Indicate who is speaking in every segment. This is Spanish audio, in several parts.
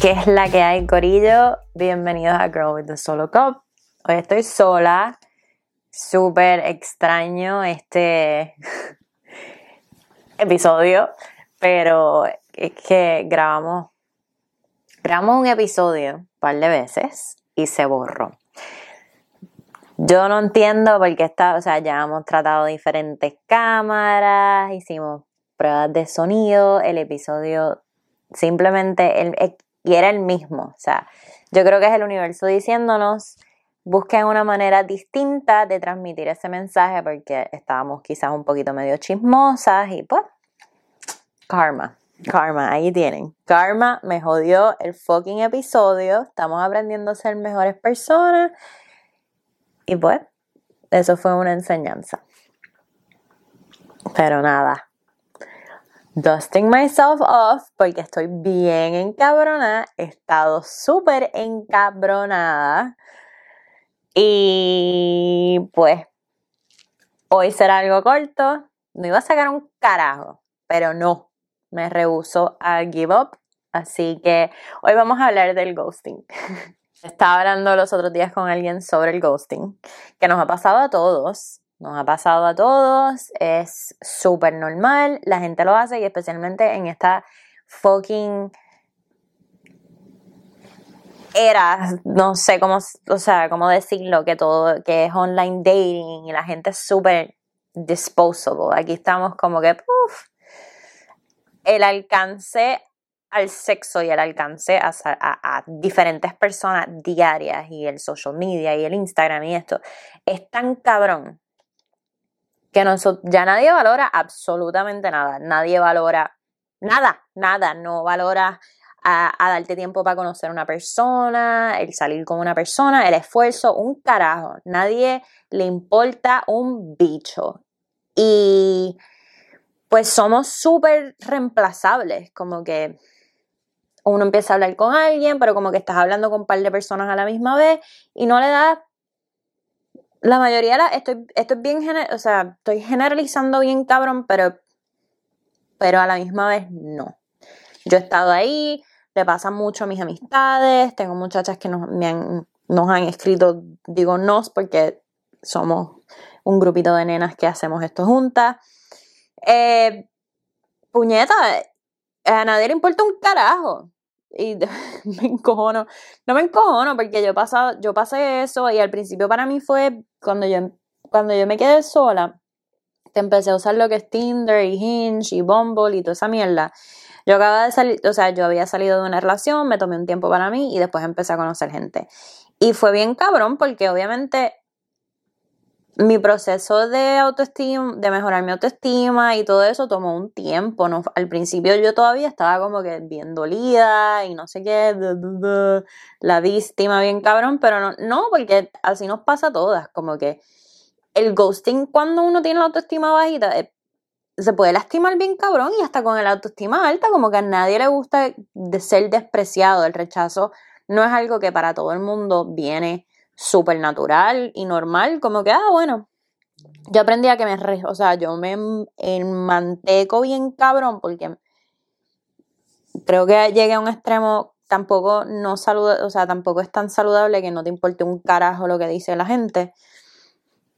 Speaker 1: ¿Qué es la que hay, Corillo? Bienvenidos a Girl with the Solo Cup. Hoy estoy sola. Súper extraño este episodio, pero es que grabamos, grabamos un episodio un par de veces y se borró. Yo no entiendo por qué está, o sea, ya hemos tratado diferentes cámaras, hicimos pruebas de sonido, el episodio simplemente, el, y era el mismo. O sea, yo creo que es el universo diciéndonos, busquen una manera distinta de transmitir ese mensaje porque estábamos quizás un poquito medio chismosas y pues, karma. Karma, ahí tienen. Karma me jodió el fucking episodio. Estamos aprendiendo a ser mejores personas. Y pues, eso fue una enseñanza. Pero nada, dusting myself off porque estoy bien encabronada, he estado súper encabronada. Y pues hoy será algo corto, no iba a sacar un carajo, pero no, me rehuso a give up, así que hoy vamos a hablar del ghosting. Estaba hablando los otros días con alguien sobre el ghosting, que nos ha pasado a todos, nos ha pasado a todos, es súper normal, la gente lo hace y especialmente en esta fucking era, no sé cómo, o sea, cómo decirlo, que todo, que es online dating y la gente es súper disposable. Aquí estamos como que, puff, el alcance al sexo y el alcance a, a, diferentes personas diarias y el social media y el Instagram y esto es tan cabrón que ya nadie valora absolutamente nada, nadie valora nada, nada, no valora a, darte tiempo para conocer a una persona, el salir con una persona, el esfuerzo, un carajo, nadie le importa un bicho. Y pues somos súper reemplazables, como que uno empieza a hablar con alguien, pero como que estás hablando con un par de personas a la misma vez y no le das la mayoría, la, estoy, esto es bien, o sea, estoy generalizando bien cabrón, pero, pero a la misma vez no. Yo he estado ahí, le pasa mucho a mis amistades, tengo muchachas que nos, me han, nos han escrito, digo nos, porque somos un grupito de nenas que hacemos esto juntas. Eh, puñeta, a nadie le importa un carajo y me encojono. No me encojono porque yo, pasado, yo pasé eso y al principio para mí fue cuando yo, cuando yo me quedé sola, te empecé a usar lo que es Tinder y Hinge y Bumble y toda esa mierda. Yo acababa de salir, o sea, yo había salido de una relación, me tomé un tiempo para mí y después empecé a conocer gente. Y fue bien cabrón porque obviamente mi proceso de autoestima, de mejorar mi autoestima y todo eso tomó un tiempo. ¿no? Al principio yo todavía estaba como que bien dolida y no sé qué, la víctima bien cabrón, pero no, no, porque así nos pasa a todas, como que el ghosting cuando uno tiene la autoestima bajita eh, se puede lastimar bien cabrón y hasta con el autoestima alta, como que a nadie le gusta ser despreciado, el rechazo no es algo que para todo el mundo viene súper natural y normal, como que, ah, bueno, yo aprendí a que me, o sea, yo me manteco bien cabrón porque creo que llegué a un extremo tampoco no saluda, o sea, tampoco es tan saludable que no te importe un carajo lo que dice la gente.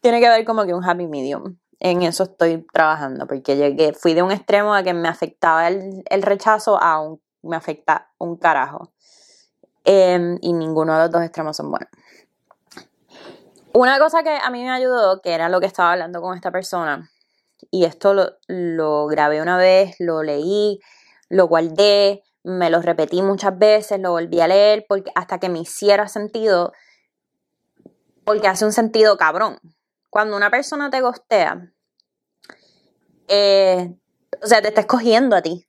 Speaker 1: Tiene que ver como que un happy medium. En eso estoy trabajando, porque llegué, fui de un extremo a que me afectaba el, rechazo a un, me afecta un carajo. Em, y ninguno de los dos extremos son buenos. Una cosa que a mí me ayudó, que era lo que estaba hablando con esta persona, y esto lo, grabé una vez, lo leí, lo guardé, me lo repetí muchas veces, lo volví a leer porque, hasta que me hiciera sentido, porque hace un sentido cabrón. Cuando una persona te gostea, eh, o sea, te está escogiendo a ti.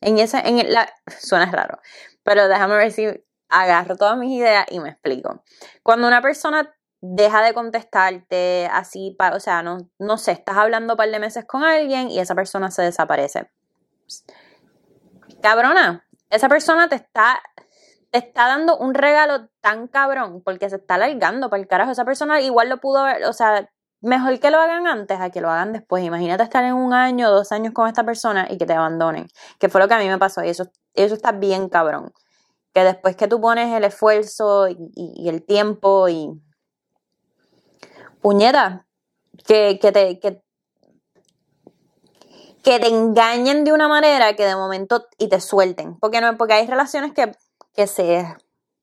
Speaker 1: En esa, en la, suena raro, pero déjame ver si agarro todas mis ideas y me explico. Cuando una persona deja de contestarte así, o sea, no, no sé, estás hablando un par de meses con alguien y esa persona se desaparece. Cabrona, esa persona te está, te está dando un regalo tan cabrón porque se está alargando para el carajo. Esa persona igual lo pudo ver, o sea, mejor que lo hagan antes a que lo hagan después. Imagínate estar en un año, dos años con esta persona y que te abandonen, que fue lo que a mí me pasó y eso, eso está bien cabrón. que después que tú pones el esfuerzo y, el tiempo y puñeta, que, que, te, que, que te engañen de una manera que de momento y te suelten. Porque no porque hay relaciones que, que se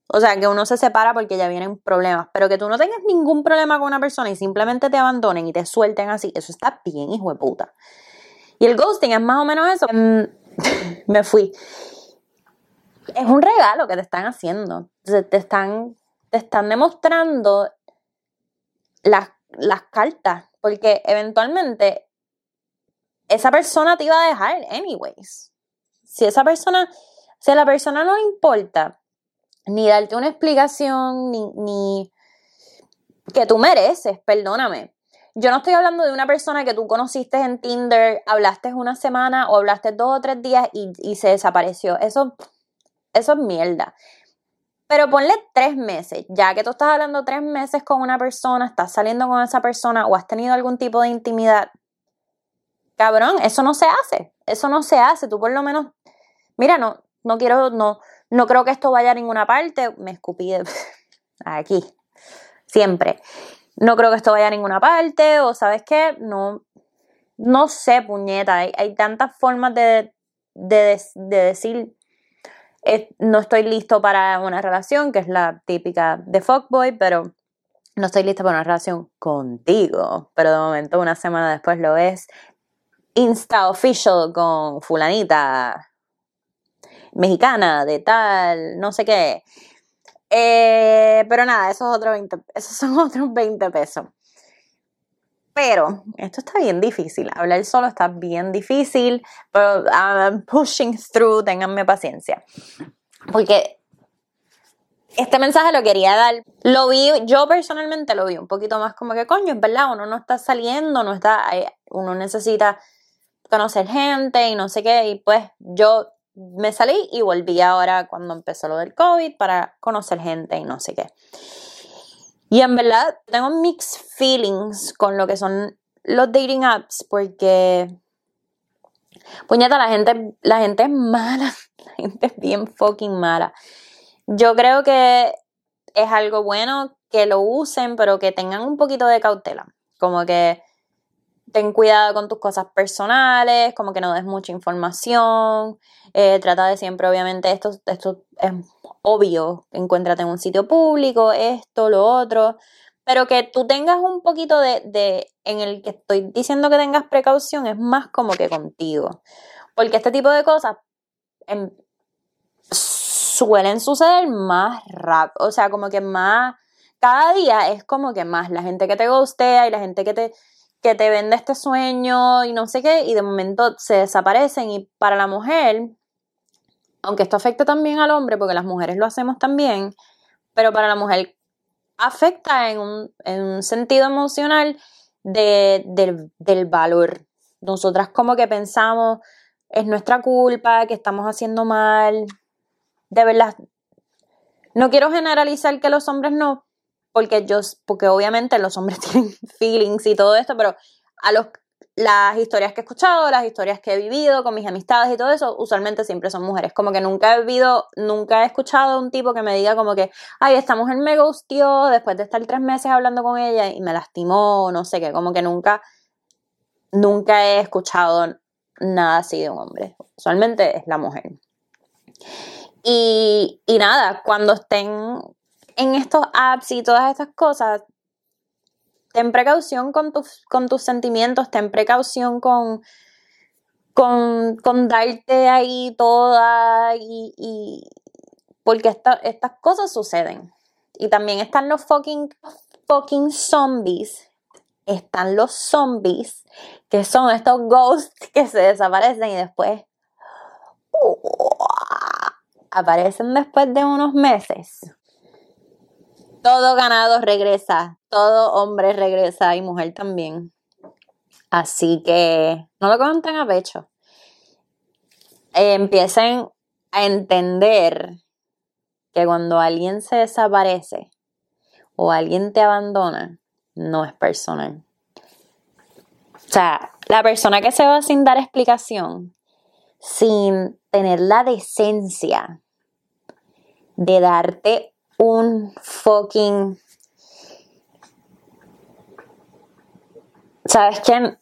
Speaker 1: o sea, que uno se separa porque ya vienen problemas, pero que tú no tengas ningún problema con una persona y simplemente te abandonen y te suelten así, eso está bien, hijo de puta. Y el ghosting es más o menos eso. Mm, me fui. Es un regalo que te están haciendo. Te están, te están demostrando las, las cartas, porque eventualmente esa persona te iba a dejar anyways. Si esa persona, si a la persona no le importa ni darte una explicación, ni, ni que tú mereces, perdóname. Yo no estoy hablando de una persona que tú conociste en Tinder, hablaste una semana o hablaste dos o tres días y, se desapareció. Eso, eso es mierda. Pero ponle tres meses, ya que tú estás hablando tres meses con una persona, estás saliendo con esa persona o has tenido algún tipo de intimidad. Cabrón, eso no se hace. Eso no se hace. Tú por lo menos, mira, no, no quiero, no, no creo que esto vaya a ninguna parte. Me escupí aquí, siempre. No creo que esto vaya a ninguna parte, o sabes qué, no, no sé, puñeta. Hay, tantas formas de, de, decir no estoy listo para una relación, que es la típica de fuckboy, pero no estoy lista para una relación contigo. Pero de momento, una semana después lo ves. Insta official con fulanita mexicana, de tal, no sé qué. Eh, pero nada, esos, otros 20, esos son otros 20 pesos. Pero esto está bien difícil. Hablar solo está bien difícil. Pero I'm pushing through. Ténganme paciencia. Porque este mensaje lo quería dar. Lo vi, yo personalmente lo vi un poquito más como que, coño, es verdad, uno no está saliendo, no está, uno necesita conocer gente y no sé qué. Y pues yo me salí y volví ahora cuando empezó lo del COVID para conocer gente y no sé qué. Y en verdad tengo mixed feelings con lo que son los dating apps porque puñeta la gente la gente es mala, la gente es bien fucking mala. Yo creo que es algo bueno que lo usen, pero que tengan un poquito de cautela, como que ten cuidado con tus cosas personales, como que no des mucha información, eh, trata de siempre, obviamente, esto, esto es obvio, encuéntrate en un sitio público, esto, lo otro, pero que tú tengas un poquito de, de, en el que estoy diciendo que tengas precaución, es más como que contigo, porque este tipo de cosas em, suelen suceder más rápido, o sea, como que más, cada día es como que más la gente que te gustea y la gente que te que te vende este sueño y no sé qué, y de momento se desaparecen. Y para la mujer, aunque esto afecta también al hombre, porque las mujeres lo hacemos también, pero para la mujer afecta en un, sentido emocional del, del valor. Nosotras como que pensamos, es nuestra culpa, que estamos haciendo mal. De verdad, no quiero generalizar que los hombres no, porque yo, porque obviamente los hombres tienen feelings y todo esto, pero a los, las historias que he escuchado, las historias que he vivido con mis amistades y todo eso, usualmente siempre son mujeres. Como que nunca he vivido, nunca he escuchado a un tipo que me diga como que, ay, esta mujer me gustió después de estar tres meses hablando con ella y me lastimó, no sé qué, como que nunca, nunca he escuchado nada así de un hombre. Usualmente es la mujer. Y, y nada, cuando estén en estos apps y todas estas cosas, ten precaución con tus, sentimientos, ten precaución con, con, darte ahí toda y, porque estas cosas suceden. Y también están los fucking, fucking zombies. Están los zombies, que son estos ghosts que se desaparecen y después aparecen después de unos meses todo ganado regresa, todo hombre regresa y mujer también. Así que no lo conten a pecho. empiecen a entender que cuando alguien se desaparece o alguien te abandona, no es personal. O sea, la persona que se va sin dar explicación, sin tener la decencia de darte un fucking... ¿Sabes qué?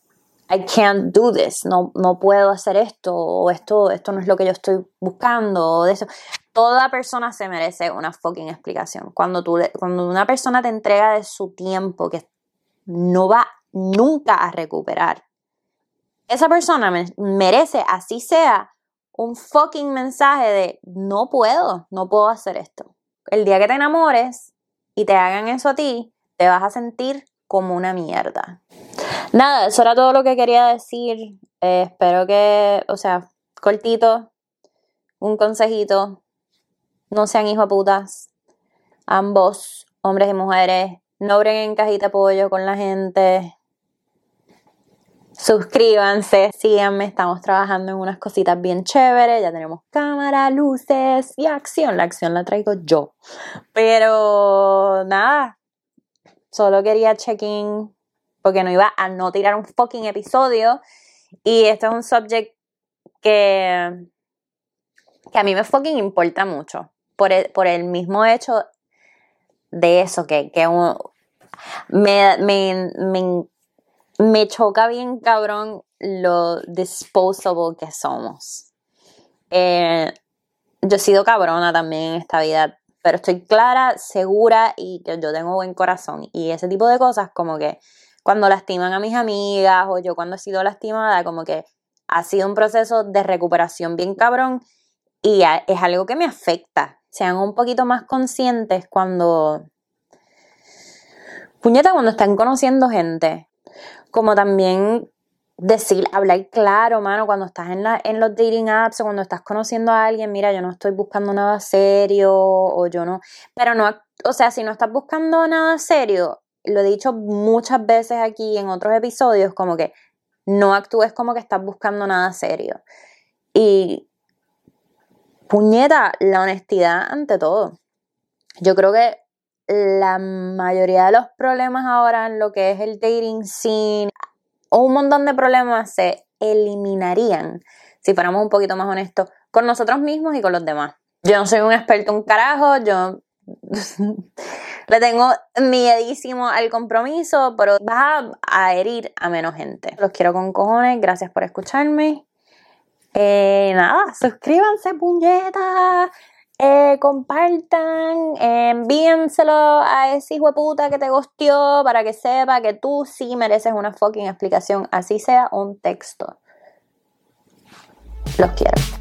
Speaker 1: I can't do this, no, no puedo hacer esto, o esto, esto no es lo que yo estoy buscando, o de eso. Toda persona se merece una fucking explicación. Cuando, cuando una persona te entrega de su tiempo que no va nunca a recuperar, esa persona merece, así sea, un fucking mensaje de no puedo, no puedo hacer esto. El día que te enamores y te hagan eso a ti, te vas a sentir como una mierda. Nada, eso era todo lo que quería decir. Eh, espero que, o sea, cortito, un consejito. No sean hijos putas. Ambos, hombres y mujeres, no breguen cajita de pollo con la gente. Suscríbanse, síganme, estamos trabajando en unas cositas bien chéveres, ya tenemos cámara, luces y acción. La acción la traigo yo. Pero nada, solo quería check-in porque no iba a no tirar un fucking episodio. Y este es un subject que, que a mí me fucking importa mucho. Por el, por el mismo hecho de eso, que, que me, me, me, me choca bien cabrón lo disposable que somos. Eh, yo he sido cabrona también en esta vida, pero estoy clara, segura y que yo tengo buen corazón. Y ese tipo de cosas como que cuando lastiman a mis amigas o yo cuando he sido lastimada, como que ha sido un proceso de recuperación bien cabrón y es algo que me afecta. Sean un poquito más conscientes cuando... Puñeta, cuando están conociendo gente. Como también decir, hablar claro, mano, cuando estás en, la, en los dating apps o cuando estás conociendo a alguien, mira, yo no estoy buscando nada serio o yo no, pero no, o sea, si no estás buscando nada serio, lo he dicho muchas veces aquí en otros episodios, como que no actúes como que estás buscando nada serio. Y puñeta, la honestidad ante todo. Yo creo que la mayoría de los problemas ahora en lo que es el dating scene, un montón de problemas se eliminarían si fuéramos un poquito más honestos con nosotros mismos y con los demás. Yo no soy un experto en carajo, yo Le tengo miedísimo al compromiso, pero vas a, herir a menos gente. Los quiero con cojones, gracias por escucharme. Eh, nada, suscríbanse, puñetas. Eh, compartan, envíenselo a ese hijo de puta que te gustió para que sepa que tú sí mereces una fucking explicación, así sea un texto. Los quiero.